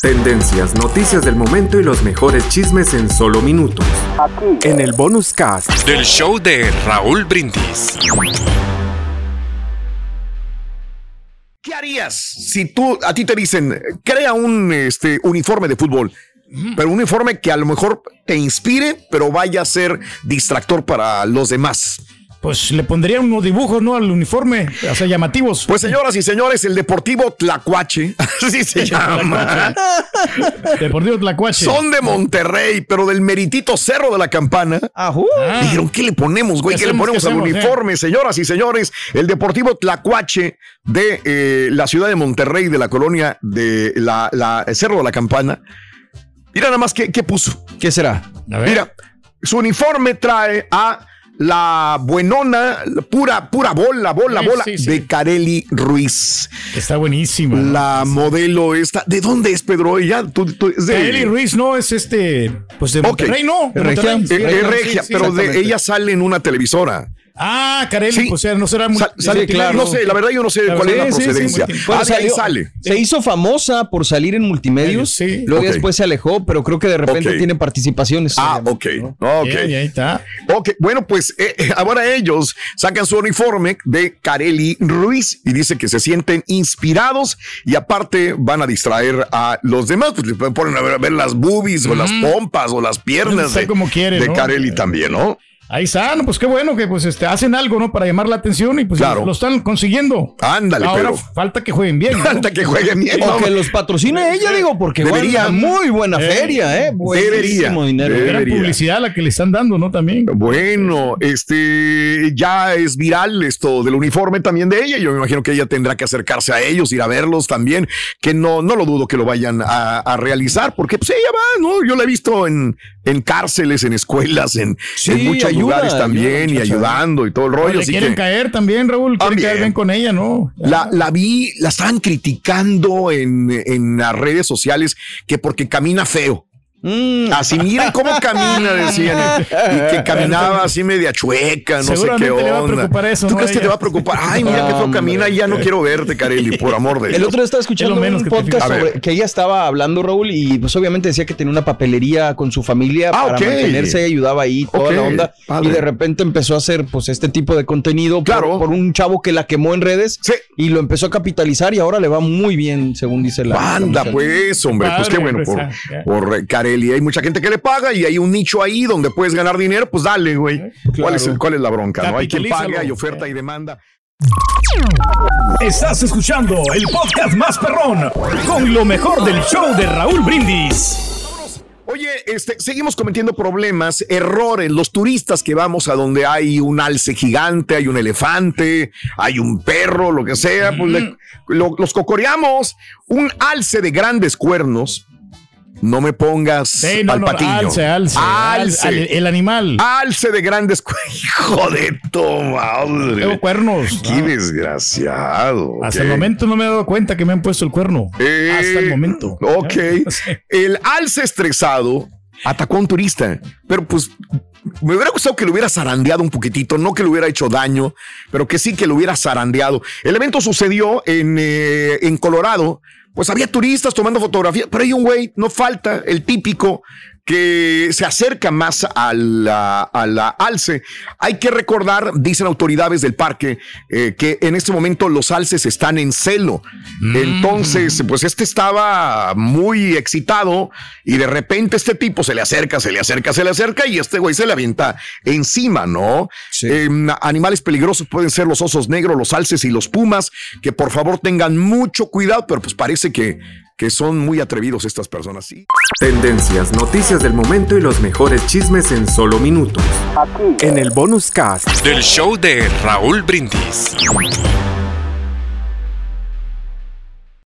Tendencias, noticias del momento y los mejores chismes en solo minutos. Aquí. En el bonus cast del show de Raúl Brindis. ¿Qué harías si tú a ti te dicen crea un este uniforme de fútbol? Pero un uniforme que a lo mejor te inspire, pero vaya a ser distractor para los demás. Pues le pondría unos dibujos, ¿no? Al uniforme, o sea, llamativos. Pues señoras y señores, el Deportivo Tlacuache, así se llama. Deportivo Tlacuache. Son de Monterrey, pero del meritito Cerro de la Campana. Ah. Dijeron, ¿qué le ponemos, güey? ¿Qué, le ponemos al uniforme? Señoras y señores, el Deportivo Tlacuache de eh, la ciudad de Monterrey, de la colonia de la, Cerro de la Campana. Mira nada más qué, qué puso. ¿Qué será? Mira, su uniforme trae a la buenona, pura, pura bola, bola, bola de Carelli Ruiz. Está buenísima. La modelo esta. ¿De dónde es Pedro? Ya, tú, Carelli Ruiz no es este, pues de Monterrey, no. Regia, Regia, pero de ella sale en una televisora. Ah, Carelli, pues no será muy. Sale, claro. No sé, la verdad yo no sé cuál es la procedencia. ah, ahí sale. Se hizo famosa por salir en multimedios. Luego después se alejó, pero creo que de repente tiene participaciones. Ah, ok. Ok. ahí está. Ok, bueno, pues eh, eh, ahora ellos sacan su uniforme de Carelli Ruiz y dice que se sienten inspirados y aparte van a distraer a los demás. Pues le ponen a ver, las boobies o las pompas o las piernas de, como quiere, de Carelli también, ¿no? Ahí está, pues qué bueno que pues este hacen algo, ¿no? Para llamar la atención y pues lo están consiguiendo. Ándale, Ahora falta que jueguen bien. Falta que jueguen bien. O que los patrocine ella, digo, porque debería muy buena feria, ¿eh? Debería. Dinero. Debería. publicidad la que le están dando, ¿no? También. Bueno, este ya es viral esto del uniforme también de ella. Yo me imagino que ella tendrá que acercarse a ellos, ir a verlos también, que no, no lo dudo que lo vayan a, realizar, porque pues ella va, ¿no? Yo la he visto en, en cárceles, en escuelas, en, en muchas lugares también y ayudando y todo el rollo. Le quieren caer también, Raúl. Quieren caer bien con ella, ¿no? La, la vi, la estaban criticando en, en las redes sociales que porque camina feo. Mm. Así, miren cómo camina, decían. Y que caminaba así media chueca, no sé qué onda. Le va a preocupar eso, ¿Tú crees que te va a preocupar? Ay, mira qué feo camina y ya no quiero verte, Carelli, por amor de Dios. El otro día estaba escuchando un podcast sobre que ella estaba hablando, Raúl, y pues obviamente decía que tenía una papelería con su familia ah, para mantenerse y ayudaba ahí toda la onda. Y de repente empezó a hacer pues este tipo de contenido claro. por, un chavo que la quemó en redes y lo empezó a capitalizar y ahora le va muy bien, según dice la. Anda, pues, hombre, pues qué bueno por, por Carelli y hay mucha gente que le paga y hay un nicho ahí donde puedes ganar dinero, pues dale, güey. ¿Cuál, es ¿Cuál es la bronca? ¿no? Hay quien paga, hay oferta y demanda. Estás escuchando el podcast más perrón con lo mejor del show de Raúl Brindis. Oye, este, seguimos cometiendo problemas, errores. Los turistas que vamos a donde hay un alce gigante, hay un elefante, hay un perro, lo que sea, pues los cocoreamos. Un alce de grandes cuernos no me pongas al patillo. Alce, alce, alce. el animal. Alce de grandes Hijo de tu madre. Tengo cuernos. Qué desgraciado. Hasta el momento no me he dado cuenta que me han puesto el cuerno. Eh, Hasta el momento. Ok. El alce estresado atacó a un turista. Pero pues me hubiera gustado que lo hubiera zarandeado un poquitito, no que le hubiera hecho daño, pero que sí que lo hubiera zarandeado. El evento sucedió en, eh, en Colorado pues había turistas tomando fotografías, pero hay un güey, no falta, el típico que se acerca más a la, alce. Hay que recordar, dicen autoridades del parque, eh, que en este momento los alces están en celo. Mm. Entonces, pues este estaba muy excitado y de repente este tipo se le acerca, se le acerca, se le acerca y este güey se le avienta encima, ¿no? Em, animales peligrosos pueden ser los osos negros, los alces y los pumas, que por favor tengan mucho cuidado, pero pues parece que que son muy atrevidos estas personas. ¿sí? Tendencias, noticias del momento y los mejores chismes en solo minutos. Aquí. En el bonus cast del show de Raúl Brindis.